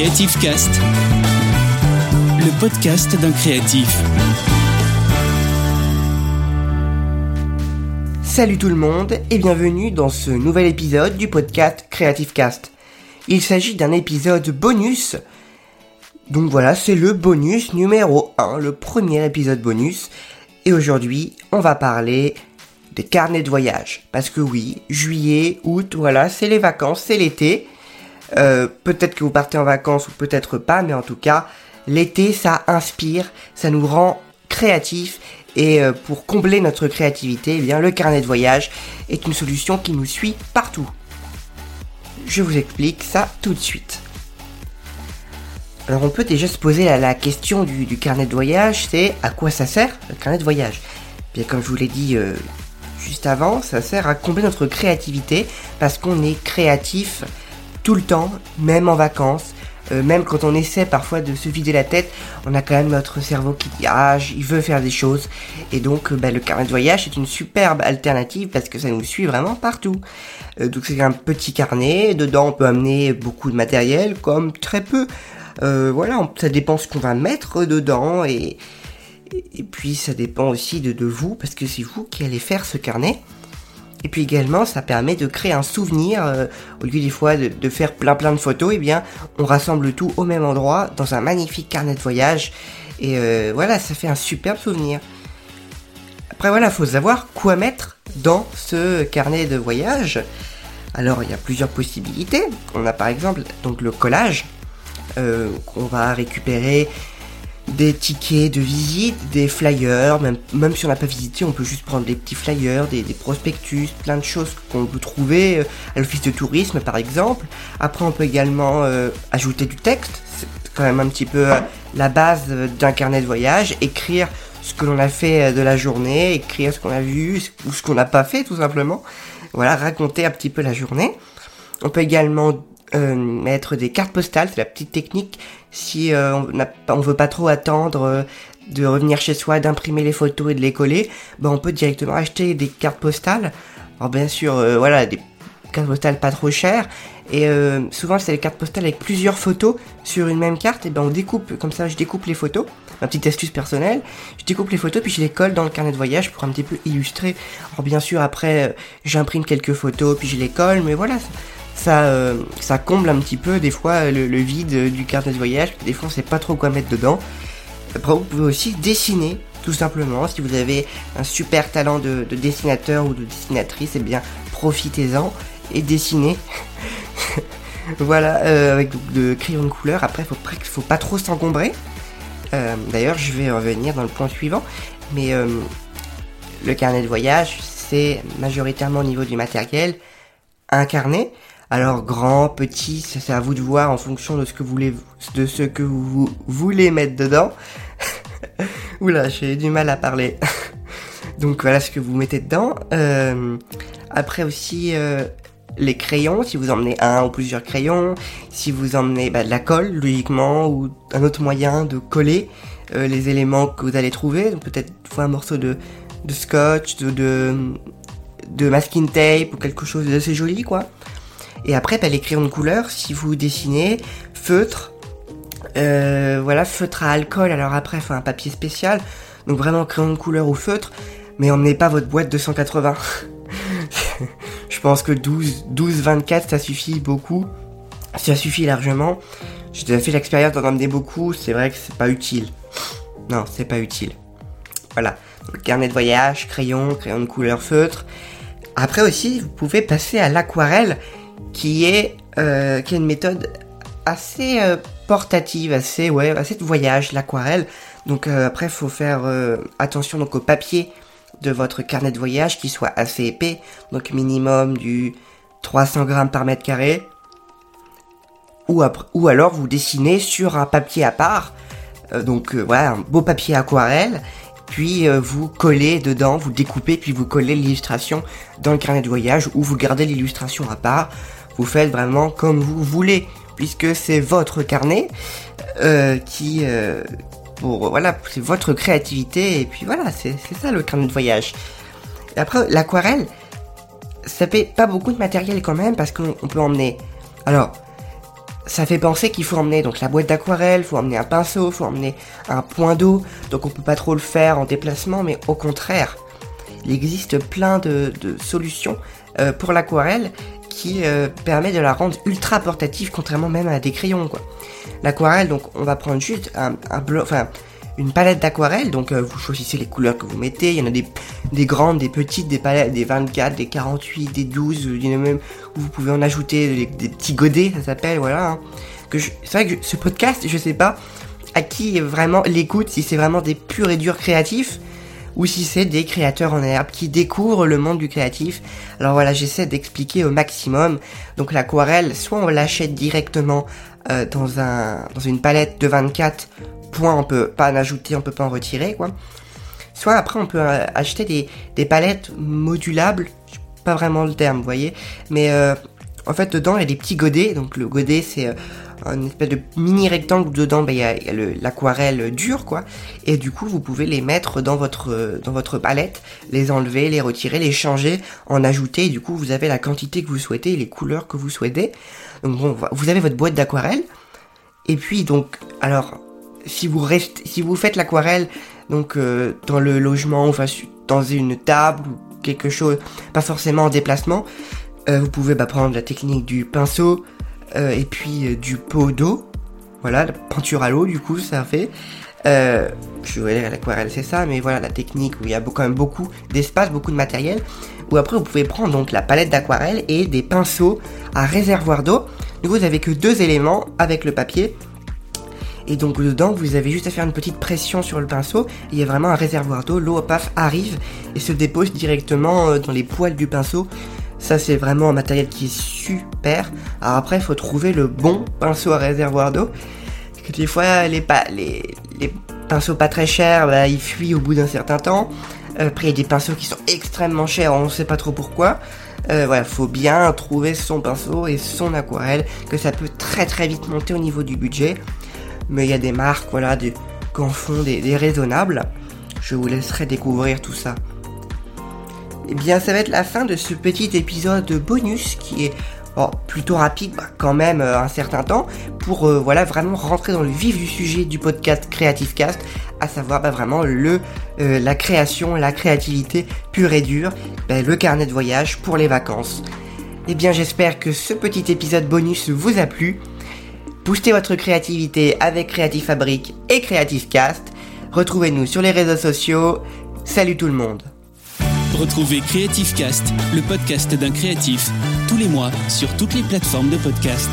Creative Cast, le podcast d'un créatif. Salut tout le monde et bienvenue dans ce nouvel épisode du podcast Creative Cast. Il s'agit d'un épisode bonus. Donc voilà, c'est le bonus numéro 1, le premier épisode bonus. Et aujourd'hui, on va parler des carnets de voyage. Parce que oui, juillet, août, voilà, c'est les vacances, c'est l'été. Euh, peut-être que vous partez en vacances ou peut-être pas, mais en tout cas, l'été, ça inspire, ça nous rend créatifs. Et euh, pour combler notre créativité, eh bien, le carnet de voyage est une solution qui nous suit partout. Je vous explique ça tout de suite. Alors on peut déjà se poser la, question du, carnet de voyage, c'est à quoi ça sert le carnet de voyage? Bien comme je vous l'ai dit euh, juste avant, ça sert à combler notre créativité parce qu'on est créatif tout le temps, même en vacances, euh, même quand on essaie parfois de se vider la tête, on a quand même notre cerveau qui dit ah il veut faire des choses et donc euh, bah, le carnet de voyage est une superbe alternative parce que ça nous suit vraiment partout. Euh, donc c'est un petit carnet, dedans on peut amener beaucoup de matériel comme très peu. voilà, ça dépend ce qu'on va mettre dedans et, puis ça dépend aussi de vous parce que c'est vous qui allez faire ce carnet. Et puis également, ça permet de créer un souvenir. Euh, au lieu des fois de, faire plein plein de photos, eh bien, on rassemble tout au même endroit dans un magnifique carnet de voyage. Et euh, voilà, ça fait un superbe souvenir. Après voilà, faut savoir quoi mettre dans ce carnet de voyage. Alors il y a plusieurs possibilités. On a par exemple donc le collage euh, qu'on va récupérer des tickets de visite, des flyers, même, même si on n'a pas visité, on peut juste prendre des petits flyers, des, prospectus, plein de choses qu'on peut trouver euh, à l'office de tourisme par exemple. Après on peut également euh, ajouter du texte, c'est quand même un petit peu euh, la base d'un carnet de voyage, écrire ce que l'on a fait de la journée, écrire ce qu'on a vu ou ce qu'on n'a pas fait tout simplement. Voilà, raconter un petit peu la journée. On peut également euh, mettre des cartes postales, c'est la petite technique. Si euh, on, on veut pas trop attendre euh, de revenir chez soi, d'imprimer les photos et de les coller, ben on peut directement acheter des cartes postales. Alors bien sûr, voilà, des cartes postales pas trop chères. Et souvent c'est des cartes postales avec plusieurs photos sur une même carte. Et ben on découpe, comme ça je découpe les photos. Ma petite astuce personnelle, je découpe les photos puis je les colle dans le carnet de voyage pour un petit peu illustrer. Alors bien sûr après j'imprime quelques photos puis je les colle, mais voilà, ça, euh, ça comble un petit peu des fois le, vide du carnet de voyage. Des fois on sait pas trop quoi mettre dedans. Après vous pouvez aussi dessiner tout simplement. Si vous avez un super talent de, dessinateur ou de dessinatrice, eh bien profitez-en et dessinez. voilà, euh, avec de, crayons de couleur. Après, faut, faut pas trop s'encombrer. Euh, d'ailleurs, je vais revenir dans le point suivant. Mais le carnet de voyage, c'est majoritairement au niveau du matériel un carnet alors grand, petit, c'est à vous de voir en fonction de ce que vous voulez, mettre dedans. Oula, j'ai du mal à parler. Donc voilà ce que vous mettez dedans. Euh, après aussi euh, les crayons, si vous emmenez un ou plusieurs crayons, si vous emmenez bah, de la colle logiquement ou un autre moyen de coller euh, les éléments que vous allez trouver. Donc peut-être un morceau de, scotch, de masking tape ou quelque chose d'assez joli quoi. Et après, les crayons de couleur, si vous dessinez, feutre, euh, voilà, feutre à alcool, alors après, faut un papier spécial, donc vraiment crayon de couleur ou feutre, mais emmenez pas votre boîte de 180. Je pense que 12, 12, 24, ça suffit beaucoup. Ça suffit largement. J'ai déjà fait l'expérience d'en emmener beaucoup, c'est vrai que c'est pas utile. Non, c'est pas utile. Voilà. Donc, carnet de voyage, crayon, crayon de couleur feutre. Après aussi, vous pouvez passer à l'aquarelle qui est, euh, qui est une méthode assez euh, portative, assez, ouais, assez de voyage, l'aquarelle. Donc euh, après, il faut faire attention donc au papier de votre carnet de voyage qui soit assez épais, donc minimum du 300 grammes par mètre carré. Ou, ou alors vous dessinez sur un papier à part, donc voilà, un beau papier aquarelle, puis vous collez dedans, vous découpez, puis vous collez l'illustration dans le carnet de voyage, ou vous gardez l'illustration à part, vous faites vraiment comme vous voulez, puisque c'est votre carnet euh, qui, euh, voilà, c'est votre créativité et puis voilà, c'est ça le carnet de voyage. Et après, l'aquarelle, ça fait pas beaucoup de matériel quand même parce qu'on peut emmener. Alors, ça fait penser qu'il faut emmener donc la boîte d'aquarelle, faut emmener un pinceau, faut emmener un point d'eau. Donc on peut pas trop le faire en déplacement, mais au contraire, il existe plein de, solutions euh, pour l'aquarelle qui euh, permet de la rendre ultra portative, contrairement même à des crayons. L'aquarelle, donc on va prendre juste un, un une palette d'aquarelle, donc euh, vous choisissez les couleurs que vous mettez, il y en a des, des grandes, des petites, des palettes, des 24, des 48, des 12, il y en a même où vous pouvez en ajouter des, petits godets, ça s'appelle, voilà. Hein. C'est vrai que ce podcast, je sais pas à qui vraiment l'écoute, si c'est vraiment des purs et durs créatifs, ou si c'est des créateurs en herbe qui découvrent le monde du créatif. Alors voilà, j'essaie d'expliquer au maximum. Donc l'aquarelle, soit on l'achète directement euh, dans un dans une palette de 24 points, on peut pas en ajouter, on peut pas en retirer quoi. Soit après on peut euh, acheter des, palettes modulables, pas vraiment le terme, vous voyez, mais euh, en fait dedans il y a des petits godets, donc le godet c'est un espèce de mini rectangle dedans bah, il y a, l'aquarelle dure quoi. Et du coup vous pouvez les mettre dans votre dans votre palette les enlever les retirer les changer en ajouter. Du coup vous avez la quantité que vous souhaitez les couleurs que vous souhaitez. Donc bon vous avez votre boîte d'aquarelle. Et puis donc alors si vous restez si vous faites l'aquarelle donc euh, dans le logement enfin dans une table ou quelque chose pas forcément en déplacement euh, vous pouvez bah, prendre la technique du pinceau euh, et puis du pot d'eau. Voilà, la peinture à l'eau, du coup, ça fait. Je vais dire l'aquarelle, c'est ça, mais voilà, la technique où il y a quand même beaucoup d'espace, beaucoup de matériel. Ou après, vous pouvez prendre donc la palette d'aquarelle et des pinceaux à réservoir d'eau. Vous avez que deux éléments avec le papier. Et donc, dedans, vous avez juste à faire une petite pression sur le pinceau. il y a vraiment un réservoir d'eau. L'eau, paf, arrive et se dépose directement dans les poils du pinceau. Ça, c'est vraiment un matériel qui est super. Alors après, il faut trouver le bon pinceau à réservoir d'eau. Parce que des fois, les, pinceaux pas très chers, bah, ils fuient au bout d'un certain temps. Euh, après, il y a des pinceaux qui sont extrêmement chers, on ne sait pas trop pourquoi. Euh, voilà, faut bien trouver son pinceau et son aquarelle, que ça peut très très vite monter au niveau du budget. Mais il y a des marques, voilà, qui en font des raisonnables. Je vous laisserai découvrir tout ça. Eh bien, ça va être la fin de ce petit épisode bonus qui est plutôt rapide, bah, quand même euh, un certain temps, pour euh, voilà vraiment rentrer dans le vif du sujet du podcast Creative Cast, à savoir bah, vraiment le euh, la création, la créativité pure et dure, bah, le carnet de voyage pour les vacances. Eh bien, j'espère que ce petit épisode bonus vous a plu. Boostez votre créativité avec Creative Fabric et Creative Cast. Retrouvez-nous sur les réseaux sociaux. Salut tout le monde. Retrouvez Creative Cast, le podcast d'un créatif, tous les mois sur toutes les plateformes de podcast.